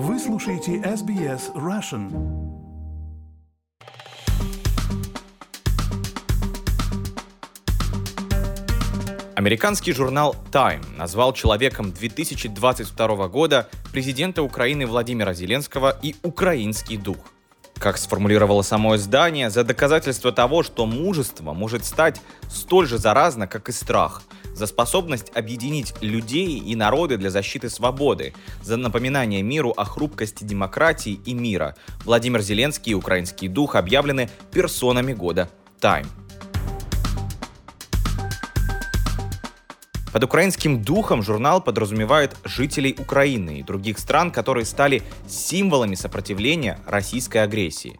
Вы слушаете SBS Russian. Американский журнал Time назвал человеком 2022 года президента Украины Владимира Зеленского и «украинский дух». Как сформулировало само издание, за доказательство того, что мужество может стать столь же заразно, как и страх, за способность объединить людей и народы для защиты свободы, за напоминание миру о хрупкости демократии и мира, Владимир Зеленский и украинский дух объявлены персонами года Time. Под украинским духом журнал подразумевает жителей Украины и других стран, которые стали символами сопротивления российской агрессии.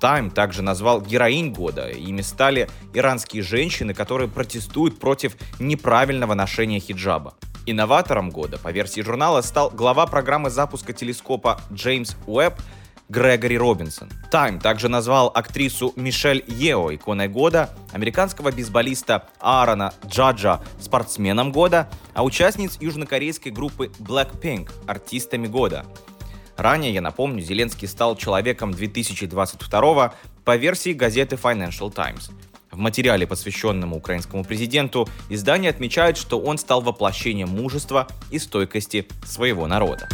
Time также назвал героинь года. Ими стали иранские женщины, которые протестуют против неправильного ношения хиджаба. Инноватором года, по версии журнала, стал глава программы запуска телескопа Джеймс Уэбб Грегори Робинсон. Time также назвал актрису Мишель Ео иконой года, американского бейсболиста Аарона Джаджа спортсменом года, а участниц южнокорейской группы Blackpink артистами года. Ранее, я напомню, Зеленский стал человеком 2022 по версии газеты Financial Times. В материале, посвященном украинскому президенту, издание отмечает, что он стал воплощением мужества и стойкости своего народа.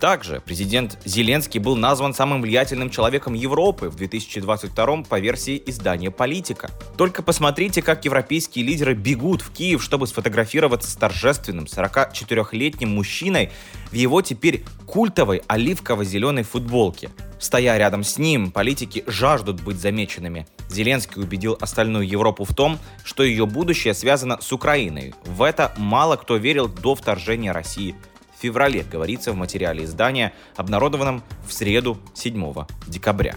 Также президент Зеленский был назван самым влиятельным человеком Европы в 2022 по версии издания «Политика». Только посмотрите, как европейские лидеры бегут в Киев, чтобы сфотографироваться с торжественным 44-летним мужчиной в его теперь культовой оливково-зеленой футболке. Стоя рядом с ним, политики жаждут быть замеченными. Зеленский убедил остальную Европу в том, что ее будущее связано с Украиной. В это мало кто верил до вторжения России в феврале, говорится в материале издания, обнародованном в среду 7 декабря.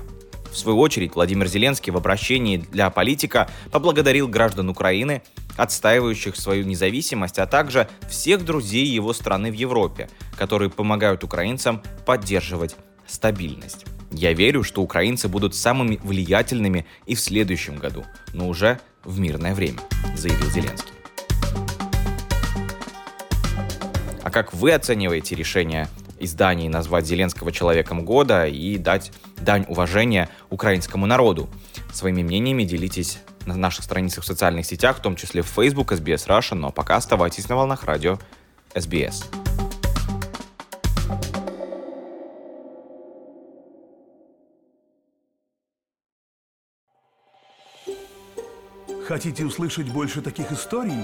В свою очередь, Владимир Зеленский в обращении для политика поблагодарил граждан Украины, отстаивающих свою независимость, а также всех друзей его страны в Европе, которые помогают украинцам поддерживать стабильность. Я верю, что украинцы будут самыми влиятельными и в следующем году, но уже в мирное время, заявил Зеленский. А как вы оцениваете решение изданий назвать Зеленского человеком года и дать дань уважения украинскому народу? Своими мнениями делитесь на наших страницах в социальных сетях, в том числе в Facebook SBS Russia, но пока оставайтесь на волнах радио SBS. Хотите услышать больше таких историй?